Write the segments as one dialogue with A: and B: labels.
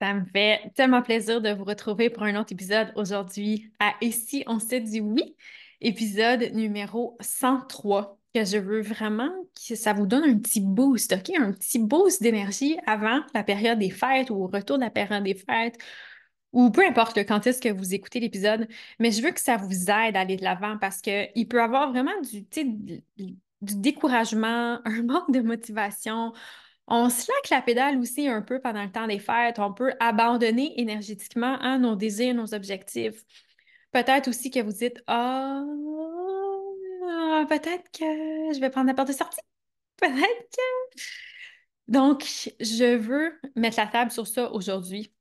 A: Ça me fait tellement plaisir de vous retrouver pour un autre épisode aujourd'hui à Ici, on s'est dit oui, épisode numéro 103, que je veux vraiment que ça vous donne un petit boost, OK? Un petit boost d'énergie avant la période des fêtes ou au retour de la période des fêtes ou peu importe quand est-ce que vous écoutez l'épisode, mais je veux que ça vous aide à aller de l'avant parce qu'il peut y avoir vraiment du, du découragement, un manque de motivation, on slack la pédale aussi un peu pendant le temps des fêtes. On peut abandonner énergétiquement hein, nos désirs, nos objectifs. Peut-être aussi que vous dites Ah, peut-être que je vais prendre la porte de sortie. Peut-être que. Donc, je veux mettre la table sur ça aujourd'hui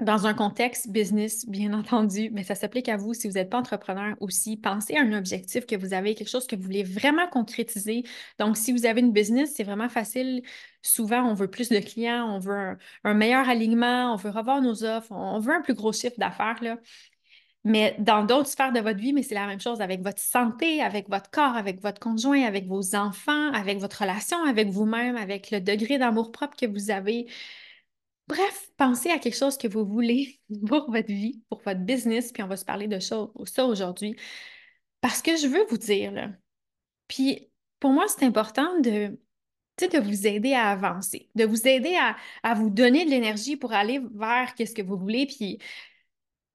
A: dans un contexte business, bien entendu, mais ça s'applique à vous si vous n'êtes pas entrepreneur aussi. Pensez à un objectif que vous avez, quelque chose que vous voulez vraiment concrétiser. Donc, si vous avez une business, c'est vraiment facile. Souvent, on veut plus de clients, on veut un, meilleur alignement, on veut revoir nos offres, on veut un plus gros chiffre d'affaires. Mais dans d'autres sphères de votre vie, mais c'est la même chose avec votre santé, avec votre corps, avec votre conjoint, avec vos enfants, avec votre relation avec vous-même, avec le degré d'amour-propre que vous avez. Bref, pensez à quelque chose que vous voulez pour votre vie, pour votre business, puis on va se parler de ça, aujourd'hui. Parce que je veux vous dire, là, puis pour moi, c'est important de, vous aider à avancer, de vous aider à, vous donner de l'énergie pour aller vers ce que vous voulez, puis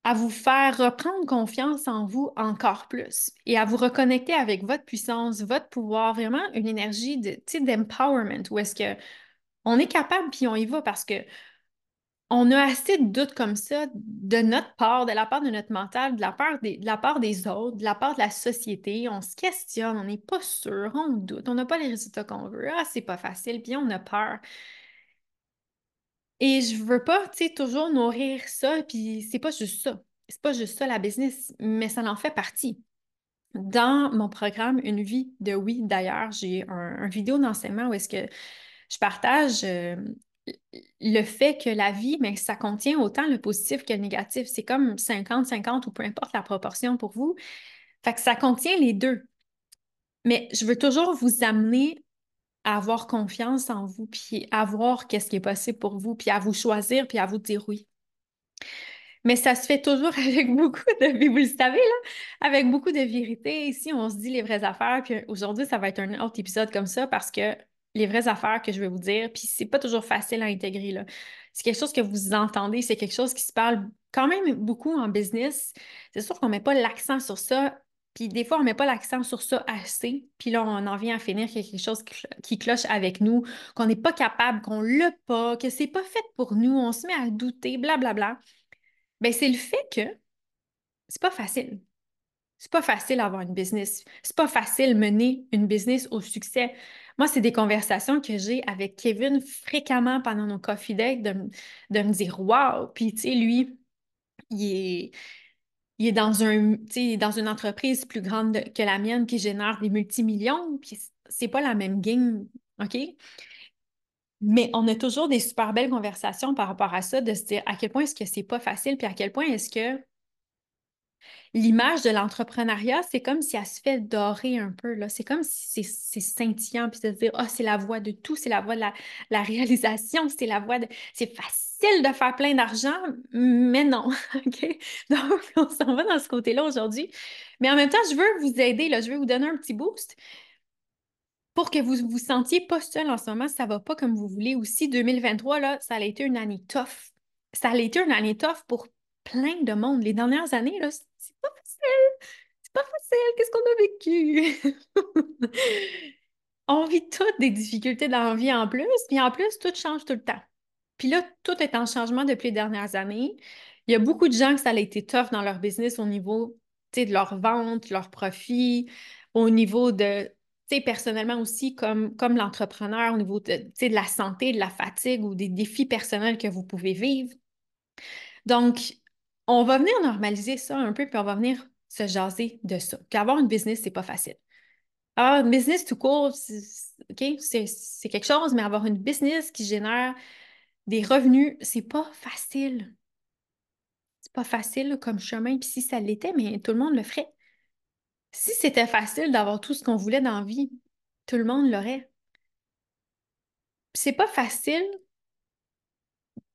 A: à vous faire reprendre confiance en vous encore plus et à vous reconnecter avec votre puissance, votre pouvoir, vraiment une énergie de, d'empowerment où est-ce que on est capable puis on y va parce que on a assez de doutes comme ça de notre part, de la part de notre mental, de la part des, autres, de la part de la société. On se questionne, on n'est pas sûr, on doute, on n'a pas les résultats qu'on veut. Ah, c'est pas facile, puis on a peur. Et je veux pas, tu sais, toujours nourrir ça, puis c'est pas juste ça. C'est pas juste ça la business, mais ça en fait partie. Dans mon programme Une vie de oui, d'ailleurs, j'ai un, vidéo d'enseignement où est-ce que je partage euh, le fait que la vie, mais ça contient autant le positif que le négatif. C'est comme 50-50 ou peu importe la proportion pour vous. Fait que ça contient les deux. Mais je veux toujours vous amener à avoir confiance en vous, puis à voir qu'est-ce qui est possible pour vous, puis à vous choisir, puis à vous dire oui. Mais ça se fait toujours avec beaucoup de, vous le savez, là, avec beaucoup de vérité. Ici, on se dit les vraies affaires, puis aujourd'hui, ça va être un autre épisode comme ça parce que les vraies affaires que je vais vous dire, puis c'est pas toujours facile à intégrer. C'est quelque chose que vous entendez, c'est quelque chose qui se parle quand même beaucoup en business. C'est sûr qu'on met pas l'accent sur ça, puis des fois, on met pas l'accent sur ça assez, puis là, on en vient à finir quelque chose qui cloche avec nous, qu'on n'est pas capable, qu'on l'a pas, que c'est pas fait pour nous, on se met à douter, blablabla. Bla, bla. Bien, c'est le fait que c'est pas facile. C'est pas facile d'avoir une business. C'est pas facile mener une business au succès. Moi, c'est des conversations que j'ai avec Kevin fréquemment pendant nos coffee dates de, me dire Waouh! Puis, tu sais, lui, il est, il est dans, un, une entreprise plus grande que la mienne qui génère des multimillions, puis c'est pas la même game, OK? Mais on a toujours des super belles conversations par rapport à ça, de se dire à quel point est-ce que c'est pas facile, puis à quel point est-ce que l'image de l'entrepreneuriat, c'est comme si elle se fait dorer un peu. C'est comme si c'est, scintillant, puis de se dire, oh, c'est la voie de tout, c'est la voie de la, réalisation, c'est la voie de. C'est facile de faire plein d'argent, mais non. Donc, on s'en va dans ce côté-là aujourd'hui. Mais en même temps, je veux vous aider, là, je veux vous donner un petit boost pour que vous vous sentiez pas seul en ce moment, ça va pas comme vous voulez. Aussi, 2023, là, ça a été une année tough. Ça a été une année tough pour plein de monde. Les dernières années, là, c'est pas facile. C'est pas facile. Qu'est-ce qu'on a vécu? on vit toutes des difficultés dans la vie en plus, puis en plus, tout change tout le temps. Puis là, tout est en changement depuis les dernières années. Il y a beaucoup de gens que ça a été tough dans leur business au niveau de leur vente, leur profit, au niveau de, personnellement aussi, comme, comme l'entrepreneur, au niveau de, de la santé, de la fatigue ou des défis personnels que vous pouvez vivre. Donc, on va venir normaliser ça un peu, puis on va venir se jaser de ça. Puis avoir une business, c'est pas facile. Avoir une business tout court, c'est quelque chose, mais avoir une business qui génère des revenus, c'est pas facile. C'est pas facile comme chemin. Puis si ça l'était, mais tout le monde le ferait. Si c'était facile d'avoir tout ce qu'on voulait dans la vie, tout le monde l'aurait. C'est pas facile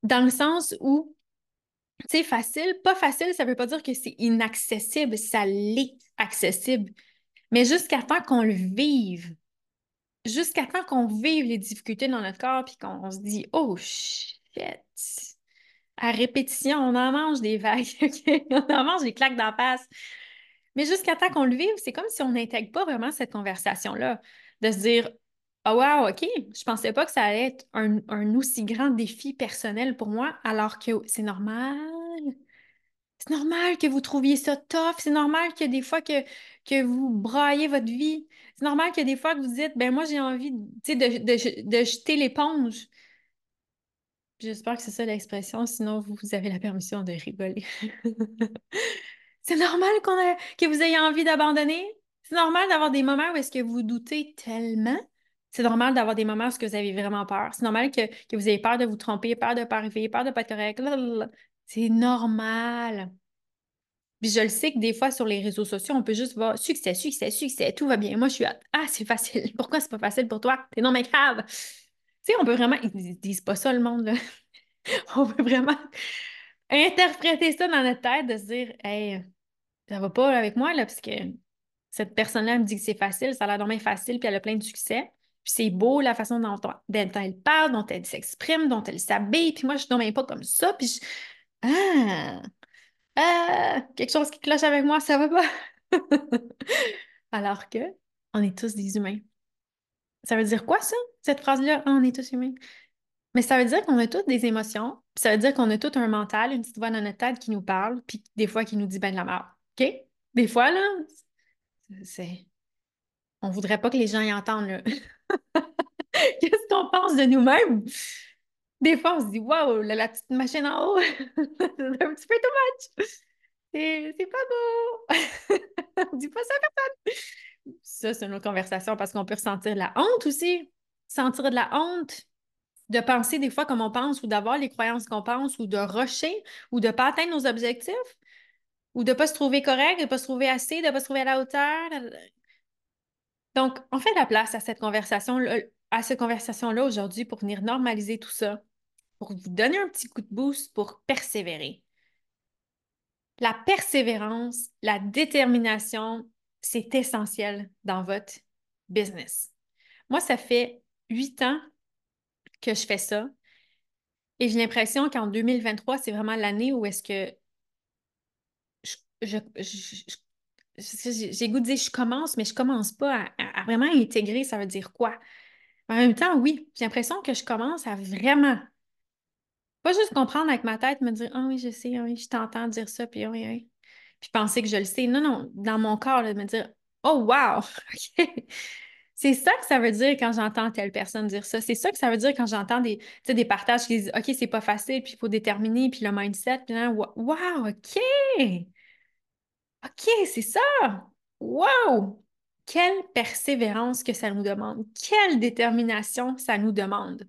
A: Dans le sens où, tu sais, facile, pas facile, ça veut pas dire que c'est inaccessible, ça l'est accessible. Mais jusqu'à temps qu'on le vive, jusqu'à temps qu'on vive les difficultés dans notre corps, puis qu'on se dit, oh shit, à répétition, on en mange des vagues, on en mange des claques d'en face. Mais jusqu'à temps qu'on le vive, c'est comme si on n'intègre pas vraiment cette conversation-là, de se dire, oh wow, OK, je pensais pas que ça allait être un, un aussi grand défi personnel pour moi, alors que c'est normal. C'est normal que vous trouviez ça tough. C'est normal que des fois que, vous braillez votre vie. C'est normal que des fois que vous dites, ben moi, j'ai envie de jeter l'éponge. J'espère que c'est ça l'expression, sinon vous, avez la permission de rigoler. c'est normal qu'on que vous ayez envie d'abandonner. C'est normal d'avoir des moments où est-ce que vous doutez tellement. C'est normal d'avoir des moments où vous avez vraiment peur. C'est normal que, que, vous ayez peur de vous tromper, peur de ne pas arriver, peur de ne pas être correct. C'est normal. Puis je le sais que des fois sur les réseaux sociaux, on peut juste voir succès, succès, succès, tout va bien. Moi, je suis Ah, c'est facile. Pourquoi c'est pas facile pour toi? T'es non mais grave. Tu sais, on peut vraiment. Ils disent pas ça, le monde, là. on peut vraiment interpréter ça dans notre tête, de se dire Hey, ça va pas avec moi, là, parce que cette personne-là me dit que c'est facile, ça a l'air facile, puis elle a plein de succès. Puis c'est beau la façon dont, elle parle, dont elle s'exprime, dont elle s'habille, puis moi, je ne pas comme ça, puis je... Ah! Ah! Quelque chose qui cloche avec moi, ça va pas! Alors que on est tous des humains. Ça veut dire quoi, ça, cette phrase-là? on est tous humains. Mais ça veut dire qu'on a toutes des émotions, puis ça veut dire qu'on a tout un mental, une petite voix dans notre tête qui nous parle, puis des fois qui nous dit ben de la merde. OK? Des fois, là, c'est. On voudrait pas que les gens y entendent, là. Qu'est-ce qu'on pense de nous-mêmes? Des fois, on se dit Waouh, la, petite machine en haut, c'est un petit peu too much. C'est pas beau. on dit pas ça à personne. Ça, c'est une autre conversation parce qu'on peut ressentir la honte aussi. Sentir de la honte de penser des fois comme on pense ou d'avoir les croyances qu'on pense ou de rusher ou de ne pas atteindre nos objectifs ou de ne pas se trouver correct, de ne pas se trouver assez, de ne pas se trouver à la hauteur. Donc, on fait la place à cette conversation, à cette conversation-là aujourd'hui pour venir normaliser tout ça, pour vous donner un petit coup de boost pour persévérer. La persévérance, la détermination, c'est essentiel dans votre business. Moi, ça fait huit ans que je fais ça. Et j'ai l'impression qu'en 2023, c'est vraiment l'année où est-ce que je, j'ai goût de dire je commence, mais je commence pas à, vraiment intégrer, ça veut dire quoi? En même temps, oui, j'ai l'impression que je commence à vraiment, pas juste comprendre avec ma tête, me dire Ah oui, je sais, oui, je t'entends dire ça, puis oui, oui. Puis penser que je le sais. Non, non, dans mon corps, de me dire Oh wow! C'est ça que ça veut dire quand j'entends telle personne dire ça. C'est ça que ça veut dire quand j'entends des, des partages qui disent OK, c'est pas facile, puis il faut déterminer, puis le mindset, puis là, wow, OK! OK, c'est ça! Wow! Quelle persévérance que ça nous demande, quelle détermination ça nous demande.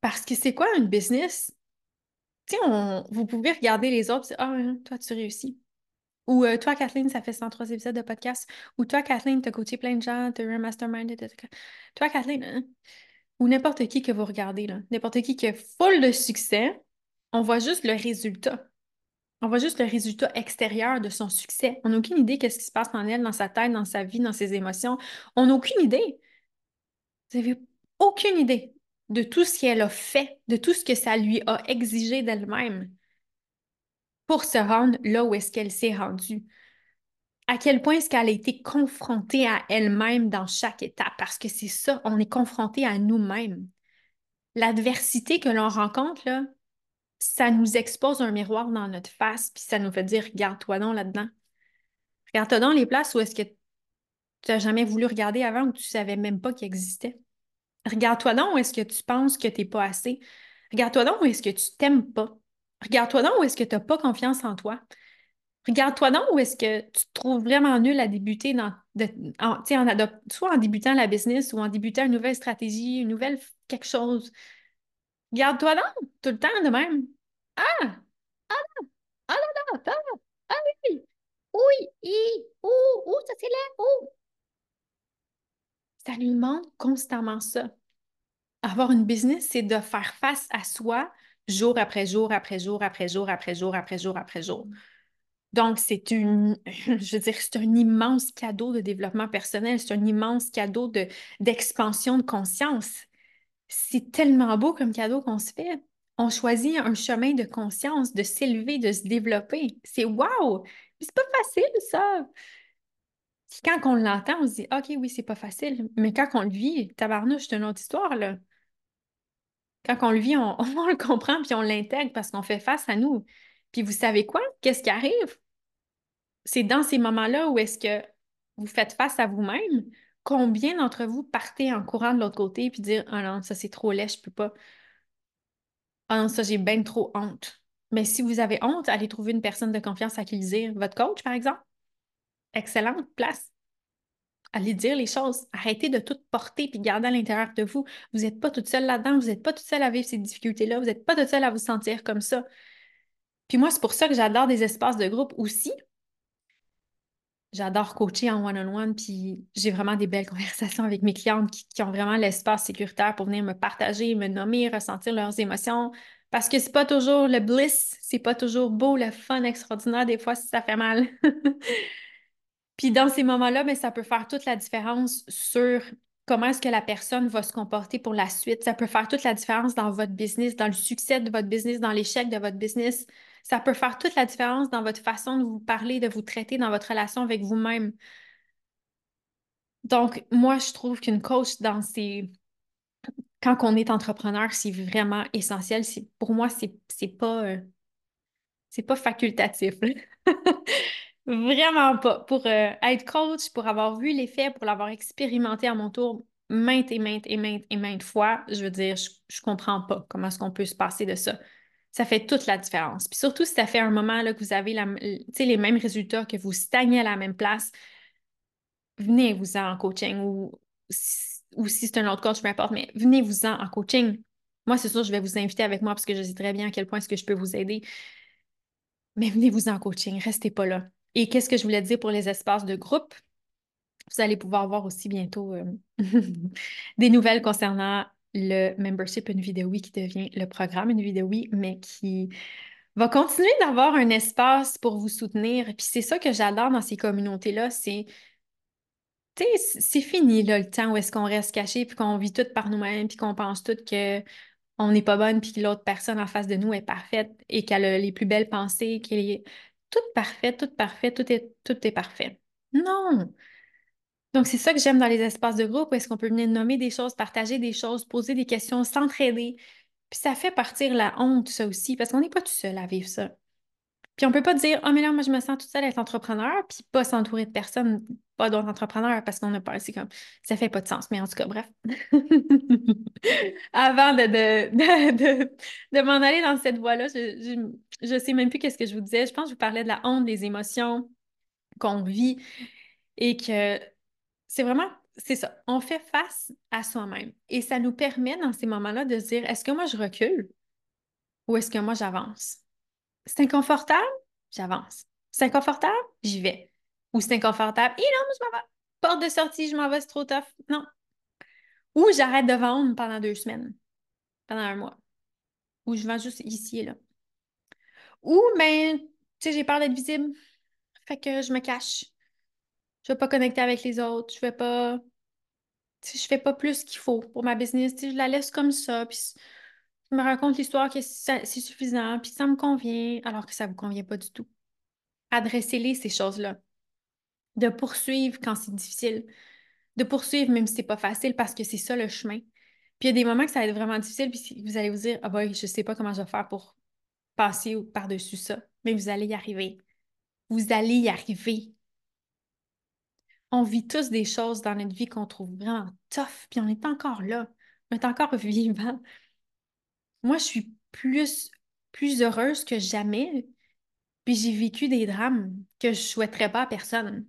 A: Parce que c'est quoi une business? Vous pouvez regarder les autres et dire Ah, toi, tu réussis. Ou euh, toi, Kathleen, ça fait 103 épisodes de podcast. Ou toi, Kathleen, t'as coaché plein de gens, t'as eu un. Toi, Kathleen, hein? ou n'importe qui que vous regardez, n'importe qui qui est full de succès, on voit juste le résultat. On voit juste le résultat extérieur de son succès. On n'a aucune idée de ce qui se passe en elle, dans sa tête, dans sa vie, dans ses émotions. On n'a aucune idée. Vous n'avez aucune idée de tout ce qu'elle a fait, de tout ce que ça lui a exigé d'elle-même pour se rendre là où est-ce qu'elle s'est rendue. À quel point est-ce qu'elle a été confrontée à elle-même dans chaque étape? Parce que c'est ça, on est confronté à nous-mêmes. L'adversité que l'on rencontre, là, ça nous expose un miroir dans notre face, puis ça nous fait dire regarde-toi donc là-dedans. Regarde-toi donc les places où est-ce que tu n'as jamais voulu regarder avant ou tu ne savais même pas qu'il existait. Regarde-toi donc où est-ce que tu penses que tu n'es pas assez. Regarde-toi donc où est-ce que tu t'aimes pas. Regarde-toi donc où est-ce que tu n'as pas confiance en toi. Regarde-toi donc où est-ce que tu te trouves vraiment nul à débuter dans, en, soit en débutant la business ou en débutant une nouvelle stratégie, une nouvelle quelque chose. Regarde-toi donc, tout le temps de même. Ah! Ah là! Ah là là! Ah, ah oui! Oui! I! Ouh! Ça c'est là! Ouh! Ça lui montre constamment ça. avoir une business, c'est de faire face à soi jour après jour, après jour, après jour, après jour, après jour, après jour. Donc, c'est une, je veux dire, c'est un immense cadeau de développement personnel, c'est un immense cadeau de, d'expansion de conscience. C'est tellement beau comme cadeau qu'on se fait. On choisit un chemin de conscience, de s'élever, de se développer. C'est wow! C'est pas facile, ça! quand on l'entend, on se dit OK, oui, c'est pas facile. Mais quand on le vit, tabarnouche, c'est une autre histoire, là. Quand on le vit, on, le comprend puis on l'intègre parce qu'on fait face à nous. Puis vous savez quoi? Qu'est-ce qui arrive? C'est dans ces moments-là où est-ce que vous faites face à vous-même. Combien d'entre vous partez en courant de l'autre côté puis dire Ah non, ça c'est trop laid, je peux pas. Ah non, ça j'ai bien trop honte. Mais si vous avez honte, allez trouver une personne de confiance à qui le dire. Votre coach, par exemple. Excellente place. Allez dire les choses. Arrêtez de tout porter puis garder à l'intérieur de vous. Vous n'êtes pas toute seule là-dedans. Vous n'êtes pas toute seule à vivre ces difficultés-là. Vous n'êtes pas toute seule à vous sentir comme ça. Puis moi, c'est pour ça que j'adore des espaces de groupe aussi. J'adore coacher en one-on-one, puis j'ai vraiment des belles conversations avec mes clientes qui, ont vraiment l'espace sécuritaire pour venir me partager, me nommer, ressentir leurs émotions. Parce que c'est pas toujours le bliss, c'est pas toujours beau, le fun extraordinaire. Des fois, ça fait mal. Puis dans ces moments-là, mais ben, ça peut faire toute la différence sur comment est-ce que la personne va se comporter pour la suite. Ça peut faire toute la différence dans votre business, dans le succès de votre business, dans l'échec de votre business. Ça peut faire toute la différence dans votre façon de vous parler, de vous traiter dans votre relation avec vous-même. Donc, moi, je trouve qu'une coach dans ces... Quand on est entrepreneur, c'est vraiment essentiel. Pour moi, c'est pas... Euh, c'est pas facultatif. Vraiment pas. Pour euh, être coach, pour avoir vu l'effet, pour l'avoir expérimenté à mon tour maintes et maintes et maintes et maintes fois, je veux dire, je, je comprends pas comment est-ce qu'on peut se passer de ça. Ça fait toute la différence. Puis surtout si ça fait un moment là, que vous avez les mêmes résultats, que vous stagnez à la même place, venez-vous-en en coaching ou, si c'est un autre coach, peu importe, mais venez-vous-en en coaching. Moi, c'est sûr, je vais vous inviter avec moi parce que je sais très bien à quel point est-ce que je peux vous aider. Mais venez-vous en coaching, restez pas là. Et qu'est-ce que je voulais dire pour les espaces de groupe? Vous allez pouvoir voir aussi bientôt euh, des nouvelles concernant le membership Une vidéo oui qui devient le programme Une vidéo oui, mais qui va continuer d'avoir un espace pour vous soutenir. Puis c'est ça que j'adore dans ces communautés-là, c'est c'est fini là, le temps où est-ce qu'on reste caché puis qu'on vit tout par nous-mêmes puis qu'on pense tout que on n'est pas bonne puis que l'autre personne en face de nous est parfaite et qu'elle a les plus belles pensées, qu'elle est tout parfait, tout parfait, tout est, tout est parfait. Non! Donc, c'est ça que j'aime dans les espaces de groupe, où est-ce qu'on peut venir nommer des choses, partager des choses, poser des questions, s'entraider. Puis ça fait partir la honte, ça aussi, parce qu'on n'est pas tout seul à vivre ça. Puis on peut pas dire, oh, mais là, moi, je me sens toute seule à être entrepreneur, puis pas s'entourer de personnes, pas d'autres entrepreneurs, parce qu'on a pas, c'est comme, ça fait pas de sens. Mais en tout cas, bref. Avant de, de, de, m'en aller dans cette voie-là, je, je, sais même plus qu'est-ce que je vous disais. Je pense que je vous parlais de la honte, des émotions qu'on vit et que c'est vraiment, c'est ça, on fait face à soi-même. Et ça nous permet dans ces moments-là de se dire, est-ce que moi je recule ou est-ce que moi j'avance? C'est inconfortable? J'avance. C'est inconfortable? J'y vais. Ou c'est inconfortable? Et non, je m'en vais. Porte de sortie, je m'en vais, c'est trop tough. Non. Ou j'arrête de vendre pendant deux semaines, pendant un mois. Ou je vends juste ici et là. Ou, ben, tu sais, j'ai peur d'être visible. Fait que je me cache. Je vais pas connecter avec les autres. Je vais pas. Je fais pas plus qu'il faut pour ma business. je la laisse comme ça. Puis je me raconte l'histoire que c'est suffisant, puis ça me convient, alors que ça ne vous convient pas du tout. Adressez-les ces choses-là. De poursuivre quand c'est difficile. De poursuivre même si c'est pas facile parce que c'est ça le chemin. Puis il y a des moments que ça va être vraiment difficile, puis vous allez vous dire Ah ben, je sais pas comment je vais faire pour passer par-dessus ça. Mais vous allez y arriver. Vous allez y arriver. On vit tous des choses dans notre vie qu'on trouve vraiment tough, puis on est encore là. On est encore vivant moi, je suis plus, plus heureuse que jamais. Puis j'ai vécu des drames que je souhaiterais pas à personne.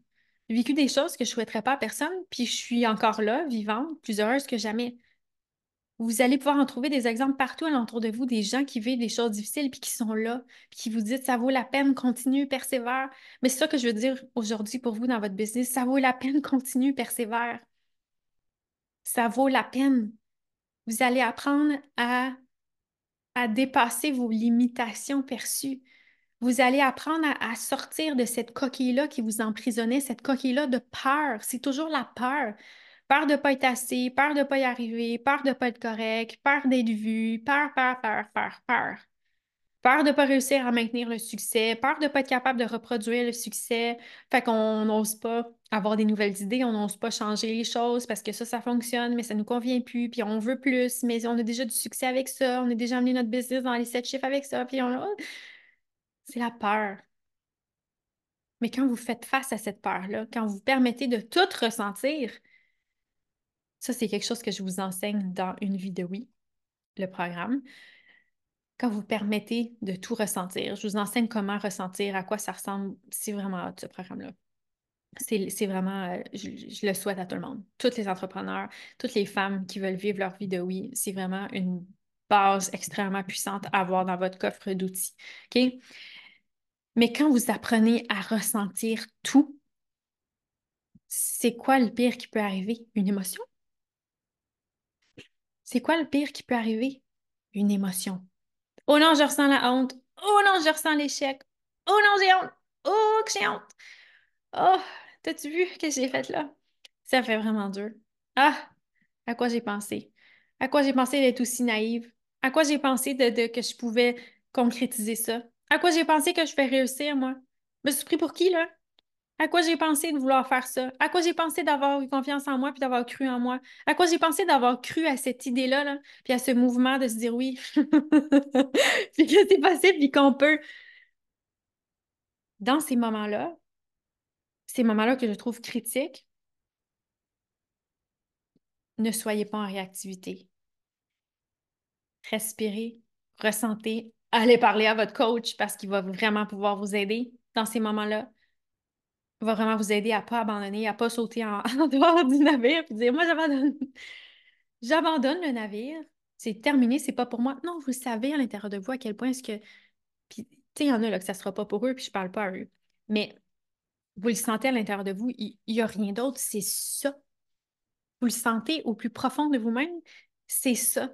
A: J'ai vécu des choses que je souhaiterais pas à personne, puis je suis encore là, vivante, plus heureuse que jamais. Vous allez pouvoir en trouver des exemples partout alentour de vous, des gens qui vivent des choses difficiles, puis qui sont là, puis qui vous disent ça vaut la peine, continue, persévère. Mais c'est ça que je veux dire aujourd'hui pour vous dans votre business, ça vaut la peine, continue, persévère. Ça vaut la peine. Vous allez apprendre à, à dépasser vos limitations perçues. Vous allez apprendre à, sortir de cette coquille-là qui vous emprisonnait, cette coquille-là de peur. C'est toujours la peur. Peur de pas être assez, peur de pas y arriver, peur de pas être correct, peur d'être vu, peur, peur, peur, peur, peur. Peur de pas réussir à maintenir le succès, peur de pas être capable de reproduire le succès. Fait qu'on n'ose pas avoir des nouvelles idées, on n'ose pas changer les choses parce que ça, ça fonctionne, mais ça nous convient plus, puis on veut plus, mais on a déjà du succès avec ça, on a déjà amené notre business dans les sept chiffres avec ça, puis on c'est la peur. Mais quand vous faites face à cette peur-là, quand vous permettez de tout ressentir, ça, c'est quelque chose que je vous enseigne dans Une vie de oui, le programme. Quand vous permettez de tout ressentir, je vous enseigne comment ressentir, à quoi ça ressemble. C'est vraiment ce programme-là. C'est vraiment, euh, je, le souhaite à tout le monde. Toutes les entrepreneurs, toutes les femmes qui veulent vivre leur vie de oui, c'est vraiment une base extrêmement puissante à avoir dans votre coffre d'outils. OK? Mais quand vous apprenez à ressentir tout, c'est quoi le pire qui peut arriver? Une émotion? C'est quoi le pire qui peut arriver? Une émotion. Oh non, je ressens la honte. Oh non, je ressens l'échec. Oh non, j'ai honte. Oh, que j'ai honte. Oh, t'as-tu vu ce que j'ai fait là? Ça fait vraiment dur. Ah, à quoi j'ai pensé? À quoi j'ai pensé d'être aussi naïve? À quoi j'ai pensé de, que je pouvais concrétiser ça? À quoi j'ai pensé que je vais réussir, moi? Je me suis pris pour qui, là? À quoi j'ai pensé de vouloir faire ça? À quoi j'ai pensé d'avoir eu confiance en moi puis d'avoir cru en moi? À quoi j'ai pensé d'avoir cru à cette idée-là, là, puis à ce mouvement de se dire oui? puis que c'est possible puis qu'on peut. Dans ces moments-là, ces moments-là que je trouve critiques, ne soyez pas en réactivité. Respirez, ressentez, allez parler à votre coach parce qu'il va vraiment pouvoir vous aider dans ces moments-là. Va vraiment vous aider à ne pas abandonner, à ne pas sauter en, dehors du navire et dire Moi, j'abandonne. J'abandonne le navire. C'est terminé, c'est pas pour moi. Non, vous savez à l'intérieur de vous à quel point est-ce que. Puis, tu sais, il y en a là, que ça ne sera pas pour eux, puis je ne parle pas à eux. Mais vous le sentez à l'intérieur de vous, il n'y a rien d'autre, c'est ça. Vous le sentez au plus profond de vous-même, c'est ça.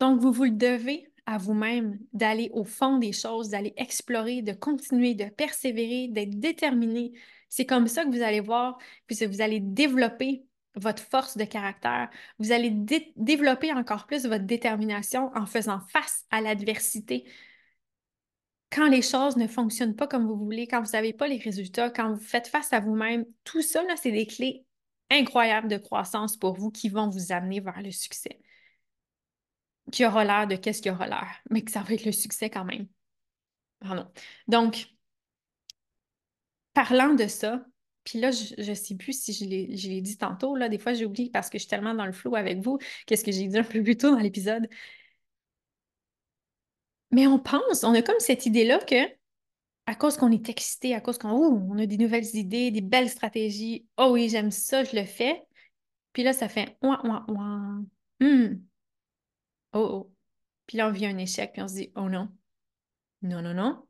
A: Donc, vous vous le devez à vous-même, d'aller au fond des choses, d'aller explorer, de continuer, de persévérer, d'être déterminé. C'est comme ça que vous allez voir, puis vous allez développer votre force de caractère. Vous allez développer encore plus votre détermination en faisant face à l'adversité. Quand les choses ne fonctionnent pas comme vous voulez, quand vous n'avez pas les résultats, quand vous faites face à vous-même, tout ça, c'est des clés incroyables de croissance pour vous qui vont vous amener vers le succès qui aura l'air de qu'est-ce qui aura l'air, mais que ça va être le succès quand même. Pardon. Donc, parlant de ça, puis là, je ne sais plus si je l'ai dit tantôt, là, des fois j'oublie parce que je suis tellement dans le flou avec vous, qu'est-ce que j'ai dit un peu plus tôt dans l'épisode. Mais on pense, on a comme cette idée-là que, à cause qu'on est excité, à cause qu'on on a des nouvelles idées, des belles stratégies, oh oui, j'aime ça, je le fais. Puis là, ça fait ouah, ouah, ouah. Hmm. Oh, oh. Puis là, on vit un échec, puis on se dit, oh non, non, non, non.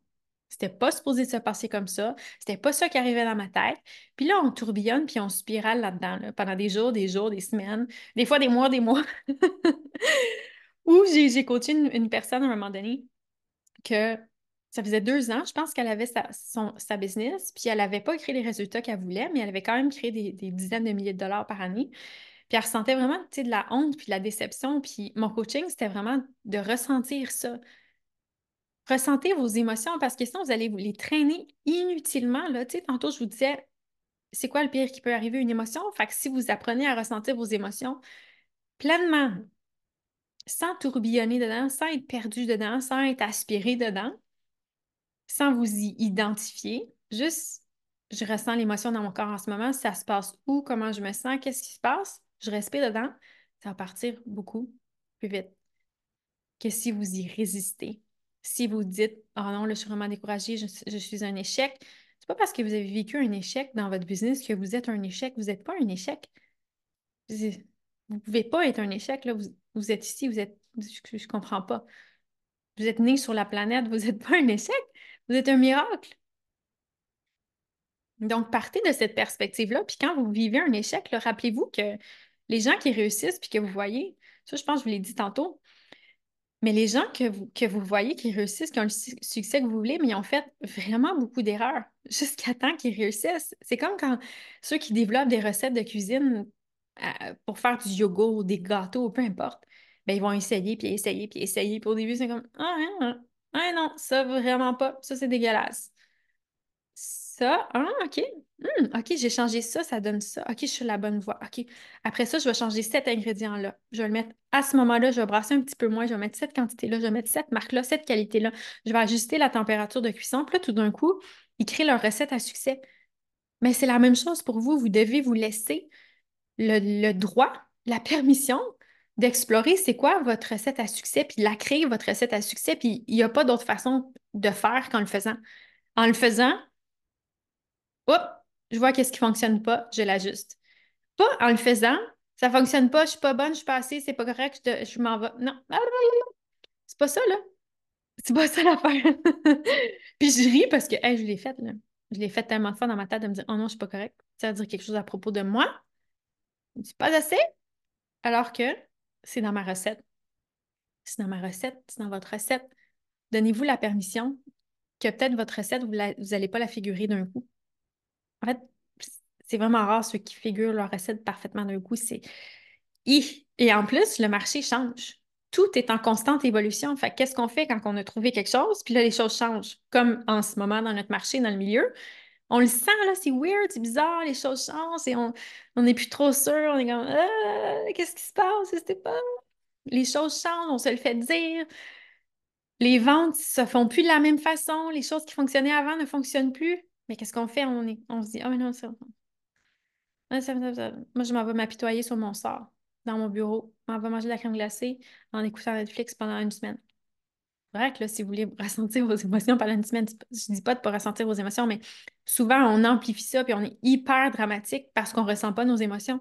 A: C'était pas supposé se passer comme ça. C'était pas ça qui arrivait dans ma tête. Puis là, on tourbillonne, puis on spirale là-dedans, pendant des jours, des jours, des semaines, des fois des mois, des mois. Ou j'ai coaché une, personne à un moment donné que ça faisait deux ans, je pense qu'elle avait sa, business, puis elle n'avait pas créé les résultats qu'elle voulait, mais elle avait quand même créé des dizaines de milliers de dollars par année. Elle ressentait vraiment de la honte, puis de la déception. Puis mon coaching, c'était vraiment de ressentir ça. Ressentez vos émotions parce que sinon, vous allez vous les traîner inutilement. Là. tantôt, je vous disais, c'est quoi le pire qui peut arriver? Une émotion? Fait que si vous apprenez à ressentir vos émotions pleinement, sans tourbillonner dedans, sans être perdu dedans, sans être aspiré dedans, sans vous y identifier, juste je ressens l'émotion dans mon corps en ce moment, ça se passe où, comment je me sens, qu'est-ce qui se passe, je respire dedans, ça va partir beaucoup plus vite que si vous y résistez. Si vous dites Oh non, là, je suis vraiment découragée, je, suis un échec, c'est pas parce que vous avez vécu un échec dans votre business que vous êtes un échec. Vous n'êtes pas un échec. Vous ne pouvez pas être un échec. Là. Vous, êtes ici, vous êtes. Je ne comprends pas. Vous êtes né sur la planète, vous n'êtes pas un échec. Vous êtes un miracle. Donc, partez de cette perspective-là. Puis quand vous vivez un échec, rappelez-vous que les gens qui réussissent puis que vous voyez, Ça, je pense que je vous l'ai dit tantôt. Mais les gens que vous, que vous voyez qui réussissent, qui ont le succès que vous voulez, mais ils ont fait vraiment beaucoup d'erreurs jusqu'à temps qu'ils réussissent. C'est comme quand ceux qui développent des recettes de cuisine euh, pour faire du yoga ou des gâteaux, peu importe, ben, ils vont essayer, puis essayer, puis essayer. Puis au début, c'est comme Ah, hein, ah non, ça vraiment pas. Ça, c'est dégueulasse. Ça, ah, OK. Hmm, OK, j'ai changé ça, ça donne ça. OK, je suis sur la bonne voie. OK. Après ça, je vais changer cet ingrédient-là. Je vais le mettre à ce moment-là, je vais brasser un petit peu moins, je vais mettre cette quantité-là, je vais mettre cette marque-là, cette qualité-là. Je vais ajuster la température de cuisson. Puis là, tout d'un coup, ils créent leur recette à succès. Mais c'est la même chose pour vous. Vous devez vous laisser le, droit, la permission d'explorer c'est quoi votre recette à succès, puis la créer, votre recette à succès. Puis il n'y a pas d'autre façon de faire qu'en le faisant. En le faisant, hop, je vois qu'est-ce qui ne fonctionne pas, je l'ajuste. Pas en le faisant, ça ne fonctionne pas, je suis pas bonne, je suis pas assez, c'est pas correct, je, m'en vais. Non, c'est pas ça, là. C'est pas ça l'affaire. Puis je ris parce que je l'ai faite, là. Je l'ai fait tellement de fois dans ma tête de me dire Oh non, je suis pas correct. Ça veut dire quelque chose à propos de moi. C'est pas assez. Alors que c'est dans ma recette. C'est dans ma recette, c'est dans votre recette. Donnez-vous la permission que peut-être votre recette, vous n'allez pas la figurer d'un coup. En fait, c'est vraiment rare ceux qui figurent leur recette parfaitement d'un coup. C'est Et en plus, le marché change. Tout est en constante évolution. Fait qu'est-ce qu'on fait quand on a trouvé quelque chose? Puis là, les choses changent? Comme en ce moment dans notre marché, dans le milieu. On le sent, là, c'est weird, c'est bizarre, les choses changent et on n'est plus trop sûr. On est comme, ah, qu'est-ce qui se passe? C'était pas. Les choses changent, on se le fait dire. Les ventes se font plus de la même façon. Les choses qui fonctionnaient avant ne fonctionnent plus. Mais qu'est-ce qu'on fait? On, est, on se dit, oh non, ça, moi, je m'en vais m'apitoyer sur mon sort dans mon bureau. Je m'en vais manger de la crème glacée en écoutant Netflix pendant une semaine. Vrai que là, si vous voulez ressentir vos émotions pendant une semaine, je dis pas de pas ressentir vos émotions, mais souvent, on amplifie ça puis on est hyper dramatique parce qu'on ressent pas nos émotions.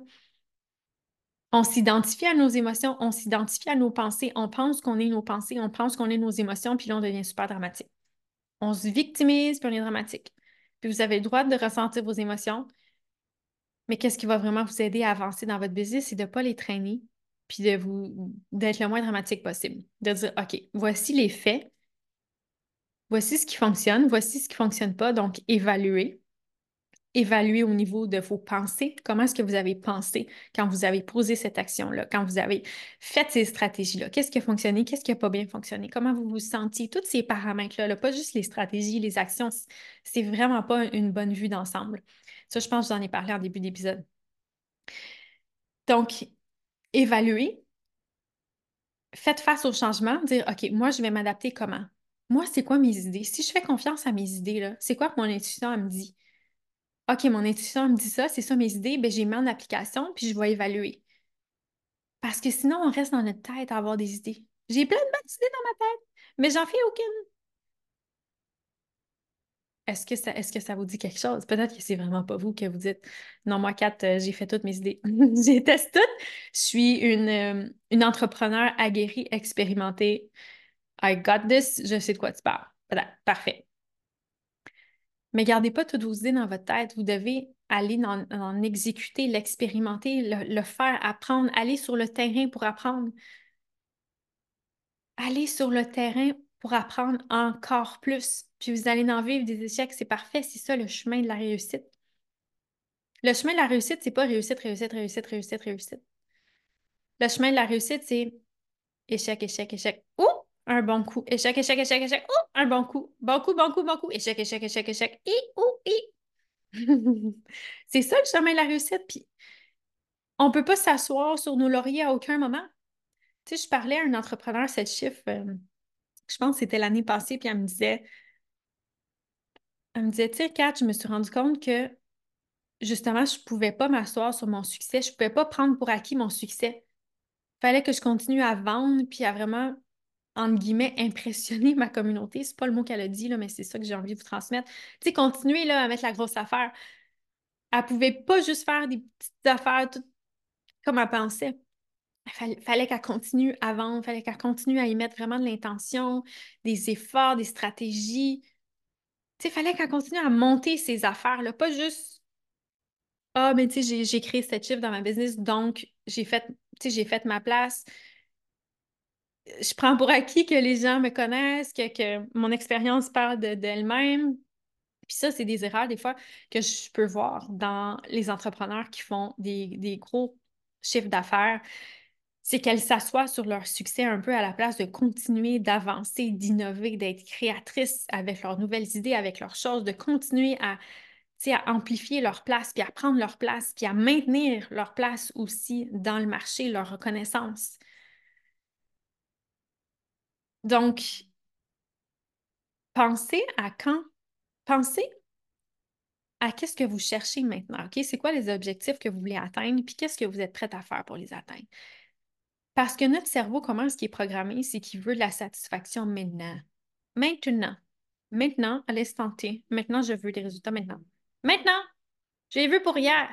A: On s'identifie à nos émotions, on s'identifie à nos pensées, on pense qu'on est nos pensées, on pense qu'on est nos émotions, puis là, on devient super dramatique. On se victimise, puis on est dramatique. Puis vous avez le droit de ressentir vos émotions, mais qu'est-ce qui va vraiment vous aider à avancer dans votre business, c'est de ne pas les traîner, puis de vous d'être le moins dramatique possible. De dire, OK, voici les faits, voici ce qui fonctionne, voici ce qui ne fonctionne pas, donc évaluer. Évaluer au niveau de vos pensées, comment est-ce que vous avez pensé quand vous avez posé cette action-là, quand vous avez fait ces stratégies-là, qu'est-ce qui a fonctionné, qu'est-ce qui n'a pas bien fonctionné, comment vous vous sentiez, tous ces paramètres-là, pas juste les stratégies, les actions, c'est vraiment pas une bonne vue d'ensemble. Ça, je pense que j'en ai parlé en début d'épisode. Donc, évaluer, faites face au changement, dire OK, moi, je vais m'adapter comment? Moi, c'est quoi mes idées? Si je fais confiance à mes idées, c'est quoi que mon intuition me dit? OK, mon intuition me dit ça, c'est ça mes idées, ben, j'ai mis en application, puis je vais évaluer. Parce que sinon, on reste dans notre tête à avoir des idées. J'ai plein de bonnes idées dans ma tête, mais j'en fais aucune. Est-ce que, ça, est-ce que ça vous dit quelque chose? Peut-être que c'est vraiment pas vous que vous dites Non, moi, Kat, euh, j'ai fait toutes mes idées. j'ai testé toutes. Je suis une, euh, une entrepreneur aguerrie, expérimentée. I got this, je sais de quoi tu parles. Voilà, parfait. Mais gardez pas toutes vos idées dans votre tête. Vous devez aller en, exécuter, l'expérimenter, le, faire, apprendre, aller sur le terrain pour apprendre. Aller sur le terrain pour apprendre encore plus. Puis vous allez en vivre des échecs, c'est parfait, c'est ça le chemin de la réussite. Le chemin de la réussite, c'est pas réussite, réussite, réussite, réussite, réussite. Le chemin de la réussite, c'est échec, échec, échec. Ou un bon coup. Échec, échec, échec, échec. Ou un bon coup. Bon coup, bon coup, bon coup. Échec, échec, échec, échec. Et ou et. c'est ça le chemin de la réussite. Puis on peut pas s'asseoir sur nos lauriers à aucun moment. Tu sais, je parlais à un entrepreneur, cette chiffre, euh, je pense que c'était l'année passée, puis elle me disait, elle me disait, tu sais, Kat, je me suis rendu compte que justement, je ne pouvais pas m'asseoir sur mon succès, je ne pouvais pas prendre pour acquis mon succès. Il fallait que je continue à vendre, puis à vraiment, entre guillemets, impressionner ma communauté. C'est pas le mot qu'elle a dit, là, mais c'est ça que j'ai envie de vous transmettre. Tu sais, continuer là, à mettre la grosse affaire. Elle pouvait pas juste faire des petites affaires tout comme elle pensait. Il fallait, qu'elle continue à vendre, fallait qu'elle continue à y mettre vraiment de l'intention, des efforts, des stratégies. il fallait qu'elle continue à monter ses affaires, là, pas juste Ah, mais tu sais, j'ai créé cette chiffre dans ma business, donc j'ai fait, j'ai fait ma place, je prends pour acquis que les gens me connaissent, que, mon expérience parle d'elle-même. Puis ça, c'est des erreurs des fois que je peux voir dans les entrepreneurs qui font des, des gros chiffres d'affaires. C'est qu'elles s'assoient sur leur succès un peu à la place de continuer d'avancer, d'innover, d'être créatrices avec leurs nouvelles idées, avec leurs choses, de continuer à à amplifier leur place, puis à prendre leur place, puis à maintenir leur place aussi dans le marché, leur reconnaissance. Donc, pensez à quand, pensez à qu'est-ce que vous cherchez maintenant, OK? C'est quoi les objectifs que vous voulez atteindre, puis qu'est-ce que vous êtes prêt à faire pour les atteindre? Parce que notre cerveau, comment est-ce qu'il est programmé? C'est qu'il veut de la satisfaction maintenant. Maintenant. Maintenant, à l'instant T. Maintenant, je veux des résultats maintenant. Maintenant! J'ai vu pour hier.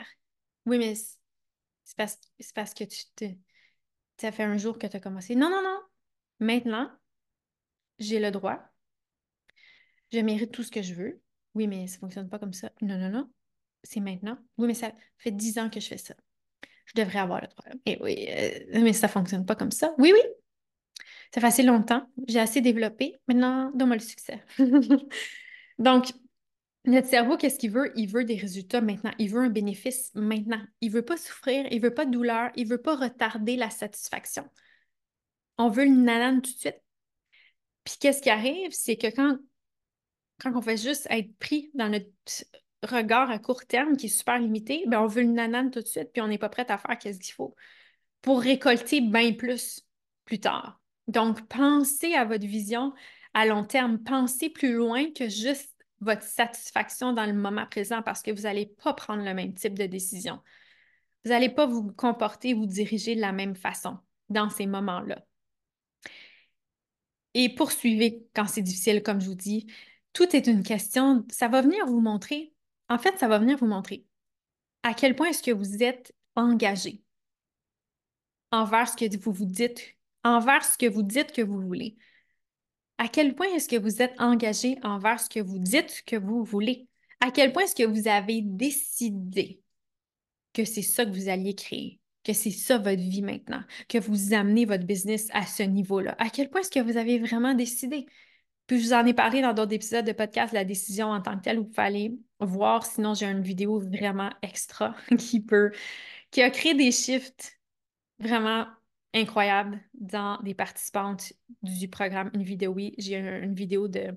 A: Oui, mais c'est parce, parce que tu te. Ça fait un jour que tu as commencé. Non, non, non. Maintenant, j'ai le droit. Je mérite tout ce que je veux. Oui, mais ça ne fonctionne pas comme ça. Non, non, non. C'est maintenant. Oui, mais ça fait dix ans que je fais ça. Je devrais avoir le droit. Et eh oui, euh, mais ça ne fonctionne pas comme ça. Oui, oui. Ça fait assez longtemps. J'ai assez développé. Maintenant, donne-moi le succès. Donc, notre cerveau, qu'est-ce qu'il veut? Il veut des résultats maintenant. Il veut un bénéfice maintenant. Il ne veut pas souffrir, il ne veut pas de douleur, il ne veut pas retarder la satisfaction. On veut le nanane tout de suite. Puis qu'est-ce qui arrive, c'est que quand, quand on fait juste être pris dans notre regard à court terme qui est super limité, ben on veut le nanane tout de suite, puis on n'est pas prêt à faire qu'est-ce qu'il faut pour récolter bien plus plus tard. Donc, pensez à votre vision à long terme. Pensez plus loin que juste votre satisfaction dans le moment présent parce que vous n'allez pas prendre le même type de décision. Vous n'allez pas vous comporter, vous diriger de la même façon dans ces moments-là. Et poursuivez quand c'est difficile, comme je vous dis. Tout est une question, ça va venir vous montrer, en fait, ça va venir vous montrer à quel point est-ce que vous êtes engagé envers ce que vous vous dites, envers ce que vous dites que vous voulez. À quel point est-ce que vous êtes engagé envers ce que vous dites que vous voulez? À quel point est-ce que vous avez décidé que c'est ça que vous alliez créer? Que c'est ça votre vie maintenant, que vous amenez votre business à ce niveau-là. À quel point est-ce que vous avez vraiment décidé? Puis je vous en ai parlé dans d'autres épisodes de podcast, la décision en tant que telle, où il fallait voir, sinon j'ai une vidéo vraiment extra qui peut, qui a créé des shifts vraiment incroyables dans des participantes du programme Une vidéo. Oui, j'ai une vidéo de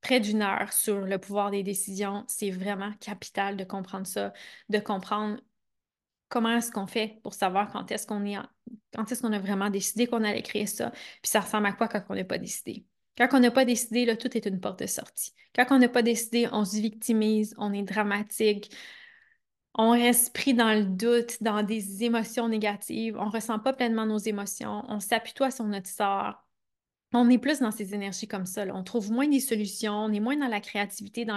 A: près d'une heure sur le pouvoir des décisions. C'est vraiment capital de comprendre ça, de comprendre comment est-ce qu'on fait pour savoir quand est-ce qu'on a vraiment décidé qu'on allait créer ça, puis ça ressemble à quoi quand on n'a pas décidé? Quand on n'a pas décidé, là, tout est une porte de sortie. Quand on n'a pas décidé, on se victimise, on est dramatique, on reste dans le doute, dans des émotions négatives, on ne ressent pas pleinement nos émotions, on s'appuie sur notre sort. On est plus dans ces énergies comme ça. On trouve moins des solutions, on est moins dans la créativité, dans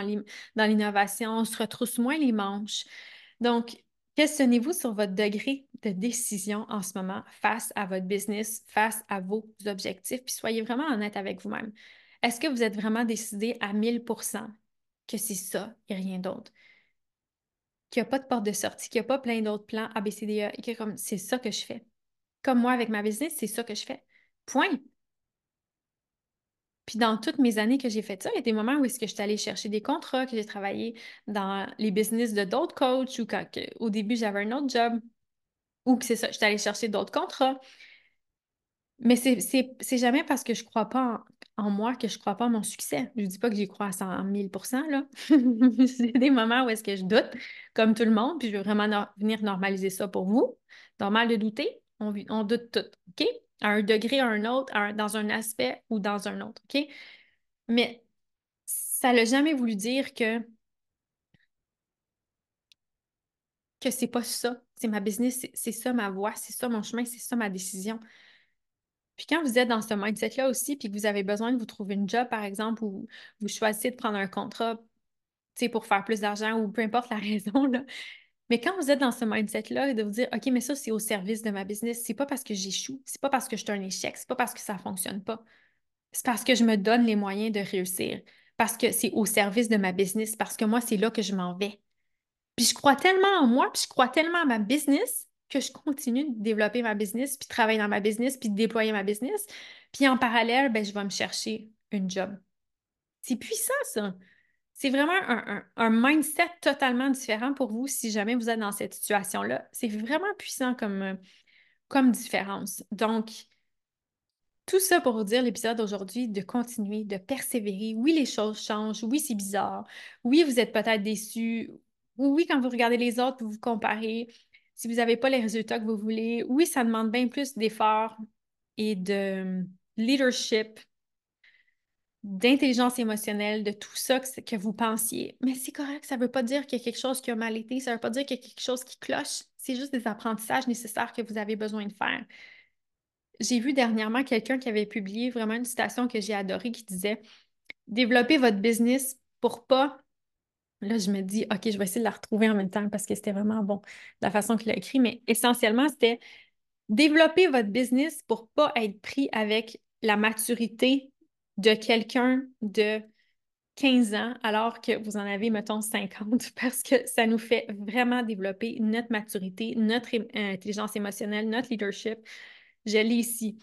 A: l'innovation, on se retrousse moins les manches. Donc, Questionnez-vous sur votre degré de décision en ce moment face à votre business, face à vos objectifs, puis soyez vraiment honnête avec vous-même. Est-ce que vous êtes vraiment décidé à 1000% que c'est ça et rien d'autre? Qu'il n'y a pas de porte de sortie, qu'il n'y a pas plein d'autres plans ABCDE, et que c'est ça que je fais. Comme moi avec ma business, c'est ça que je fais. Point. Puis dans toutes mes années que j'ai fait ça, il y a des moments où est-ce que je suis allée chercher des contrats, que j'ai travaillé dans les business de d'autres coachs ou quand au début j'avais un autre job ou que c'est ça, je suis allée chercher d'autres contrats. Mais c'est jamais parce que je crois pas en, moi que je crois pas en mon succès. Je dis pas que j'y crois à 100 000% là. c'est des moments où est-ce que je doute, comme tout le monde, puis je veux vraiment venir normaliser ça pour vous. Normal de douter, on, on doute tout, OK? À un degré, à un autre, dans un aspect ou dans un autre, OK? Mais ça n'a jamais voulu dire que que c'est pas ça, c'est ma business, c'est ça ma voie, c'est ça mon chemin, c'est ça ma décision. Puis quand vous êtes dans ce mindset-là aussi, puis que vous avez besoin de vous trouver une job, par exemple, ou vous choisissez de prendre un contrat pour faire plus d'argent ou peu importe la raison, là, mais quand vous êtes dans ce mindset-là, de vous dire, OK, mais ça, c'est au service de ma business, c'est pas parce que j'échoue, c'est pas parce que je suis un échec, c'est pas parce que ça fonctionne pas. C'est parce que je me donne les moyens de réussir, parce que c'est au service de ma business, parce que moi, c'est là que je m'en vais. Puis je crois tellement en moi, puis je crois tellement à ma business que je continue de développer ma business, puis de travailler dans ma business, puis de déployer ma business. Puis en parallèle, ben, je vais me chercher une job. C'est puissant, ça. C'est vraiment un, mindset totalement différent pour vous si jamais vous êtes dans cette situation-là. C'est vraiment puissant comme, comme différence. Donc, tout ça pour vous dire l'épisode d'aujourd'hui, de continuer, de persévérer. Oui, les choses changent. Oui, c'est bizarre. Oui, vous êtes peut-être déçu. Oui, quand vous regardez les autres, vous vous comparez. Si vous n'avez pas les résultats que vous voulez, oui, ça demande bien plus d'efforts et de leadership, d'intelligence émotionnelle, de tout ça que, vous pensiez. Mais c'est correct, ça ne veut pas dire qu'il y a quelque chose qui a mal été, ça ne veut pas dire qu'il y a quelque chose qui cloche. C'est juste des apprentissages nécessaires que vous avez besoin de faire. J'ai vu dernièrement quelqu'un qui avait publié vraiment une citation que j'ai adorée qui disait Développez votre business pour pas. Là, je me dis, OK, je vais essayer de la retrouver en même temps parce que c'était vraiment bon la façon qu'il a écrit, mais essentiellement, c'était développer votre business pour pas être pris avec la maturité de quelqu'un de 15 ans alors que vous en avez, mettons, 50, parce que ça nous fait vraiment développer notre maturité, notre intelligence émotionnelle, notre leadership, je lis ici.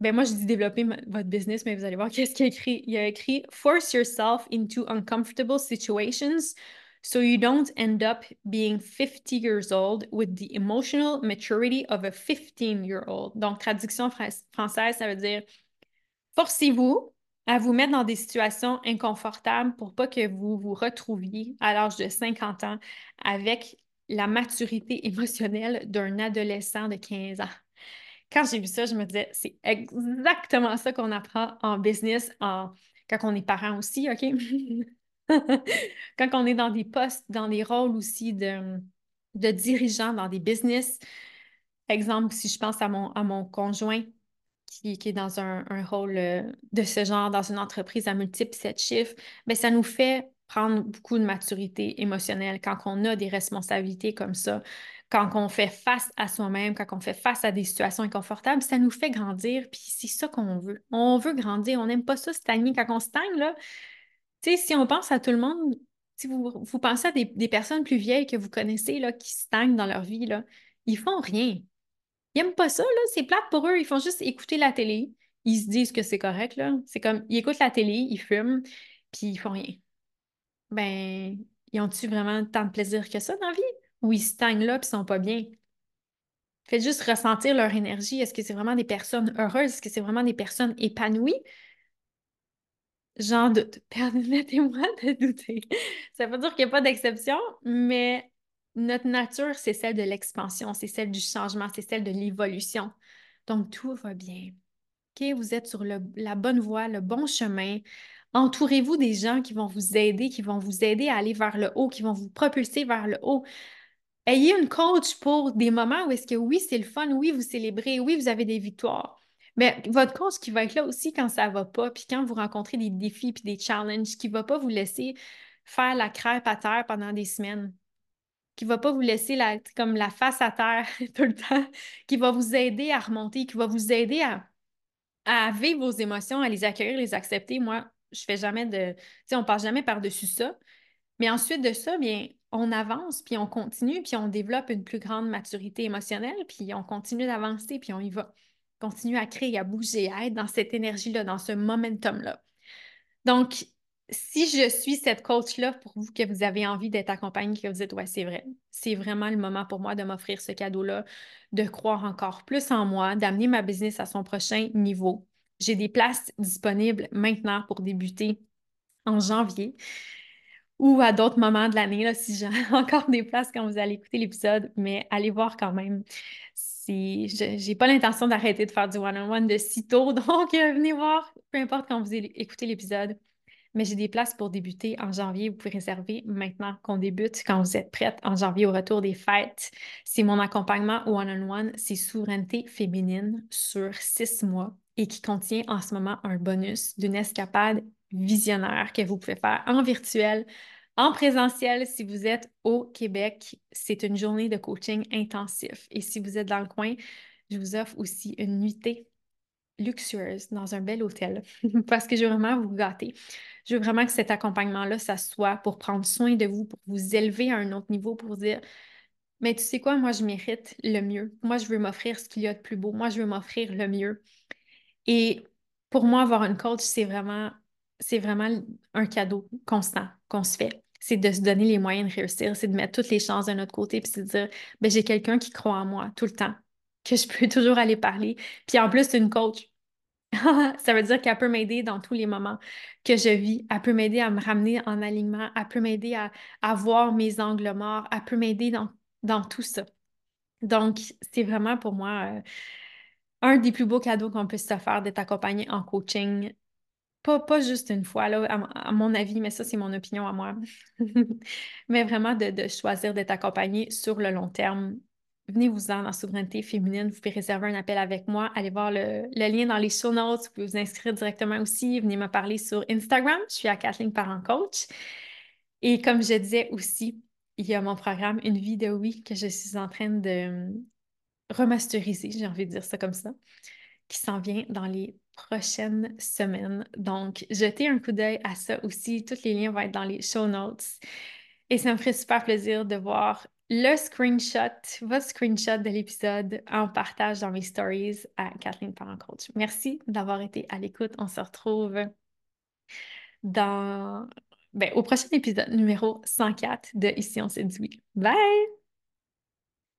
A: Ben moi, je dis développer votre business, mais vous allez voir qu'est-ce qu'il a écrit. Il a écrit Force yourself into uncomfortable situations so you don't end up being 50 years old with the emotional maturity of a 15-year-old. Donc, traduction française, ça veut dire forcez-vous à vous mettre dans des situations inconfortables pour pas que vous vous retrouviez à l'âge de 50 ans avec la maturité émotionnelle d'un adolescent de 15 ans quand j'ai vu ça, je me disais, c'est exactement ça qu'on apprend en business, en... quand on est parent aussi, OK? quand on est dans des postes, dans des rôles aussi de, de dirigeants dans des business. Exemple, si je pense à mon, à mon conjoint qui, est dans un, rôle euh, de ce genre, dans une entreprise à multiples sept chiffres, bien, ça nous fait prendre beaucoup de maturité émotionnelle quand on a des responsabilités comme ça quand on fait face à soi-même, quand on fait face à des situations inconfortables, ça nous fait grandir, puis c'est ça qu'on veut. On veut grandir, on n'aime pas ça stagner. Quand on stagne, là, si on pense à tout le monde, si vous, vous pensez à des, personnes plus vieilles que vous connaissez, là, qui stagnent dans leur vie, là, ils font rien. Ils n'aiment pas ça, là, c'est plate pour eux, ils font juste écouter la télé, ils se disent que c'est correct, là. C'est comme, ils écoutent la télé, ils fument, puis ils font rien. Ben, ils ont-tu vraiment tant de plaisir que ça dans la vie? ou ils stagnent là et sont pas bien? Faites juste ressentir leur énergie. Est-ce que c'est vraiment des personnes heureuses? Est-ce que c'est vraiment des personnes épanouies? J'en doute. Permettez-moi de douter. Ça veut dire qu'il n'y a pas d'exception, mais notre nature, c'est celle de l'expansion, c'est celle du changement, c'est celle de l'évolution. Donc, tout va bien. OK? Vous êtes sur la bonne voie, le bon chemin. Entourez-vous des gens qui vont vous aider, qui vont vous aider à aller vers le haut, qui vont vous propulser vers le haut. Ayez une coach pour des moments où est-ce que oui, c'est le fun, oui, vous célébrez, oui, vous avez des victoires. Mais votre coach qui va être là aussi quand ça ne va pas, puis quand vous rencontrez des défis puis des challenges, qui ne va pas vous laisser faire la crêpe à terre pendant des semaines, qui va pas vous laisser la, comme la face à terre tout le temps, qui va vous aider à remonter, qui va vous aider à, à vivre vos émotions, à les accueillir, les accepter. Moi, je fais jamais de. Tu sais, on passe jamais par-dessus ça. Mais ensuite de ça, bien, on avance, puis on continue, puis on développe une plus grande maturité émotionnelle, puis on continue d'avancer, puis on y va. Continue à créer, à bouger, à être dans cette énergie-là, dans ce momentum-là. Donc, si je suis cette coach-là pour vous, que vous avez envie d'être accompagné, que vous dites, ouais, c'est vrai, c'est vraiment le moment pour moi de m'offrir ce cadeau-là, de croire encore plus en moi, d'amener ma business à son prochain niveau. J'ai des places disponibles maintenant pour débuter en janvier ou à d'autres moments de l'année, si j'ai encore des places quand vous allez écouter l'épisode, mais allez voir quand même. Si j'ai pas l'intention d'arrêter de faire du one-on-one de si tôt, donc euh, venez voir, peu importe quand vous écoutez l'épisode. Mais j'ai des places pour débuter en janvier. Vous pouvez réserver maintenant qu'on débute, quand vous êtes prête en janvier au retour des fêtes. C'est mon accompagnement one-on-one, c'est souveraineté féminine sur six mois et qui contient en ce moment un bonus d'une escapade visionnaire que vous pouvez faire en virtuel, en présentiel si vous êtes au Québec. C'est une journée de coaching intensif. Et si vous êtes dans le coin, je vous offre aussi une nuitée luxueuse dans un bel hôtel parce que je veux vraiment vous gâter. Je veux vraiment que cet accompagnement-là, ça soit pour prendre soin de vous, pour vous élever à un autre niveau, pour dire Mais tu sais quoi, moi, je mérite le mieux. Moi, je veux m'offrir ce qu'il y a de plus beau. Moi, je veux m'offrir le mieux. Et pour moi, avoir une coach, c'est vraiment, c'est vraiment un cadeau constant qu'on se fait. C'est de se donner les moyens de réussir, c'est de mettre toutes les chances de notre côté, puis c'est de dire, ben, j'ai quelqu'un qui croit en moi tout le temps, que je peux toujours aller parler. Puis en plus, c'est une coach. Ça veut dire qu'elle peut m'aider dans tous les moments que je vis. Elle peut m'aider à me ramener en alignement. Elle peut m'aider à, voir mes angles morts. Elle peut m'aider dans, dans tout ça. Donc, c'est vraiment pour moi euh, un des plus beaux cadeaux qu'on puisse se faire d'être accompagné en coaching. Pas, pas juste une fois, à, mon avis, mais ça, c'est mon opinion à moi. mais vraiment de, de choisir d'être accompagné sur le long terme venez-vous-en dans Souveraineté féminine. Vous pouvez réserver un appel avec moi. Allez voir le, lien dans les show notes. Vous pouvez vous inscrire directement aussi. Venez me parler sur Instagram. Je suis à Kathleen Parent Coach. Et comme je disais aussi, il y a mon programme Une vie de oui que je suis en train de remasteriser, j'ai envie de dire ça comme ça, qui s'en vient dans les prochaines semaines. Donc, jetez un coup d'œil à ça aussi. Tous les liens vont être dans les show notes. Et ça me ferait super plaisir de voir le screenshot, votre screenshot de l'épisode en partage dans mes stories à Kathleen Parent Coach. Merci d'avoir été à l'écoute. On se retrouve dans, ben, au prochain épisode numéro 104 de Ici on oui. Bye!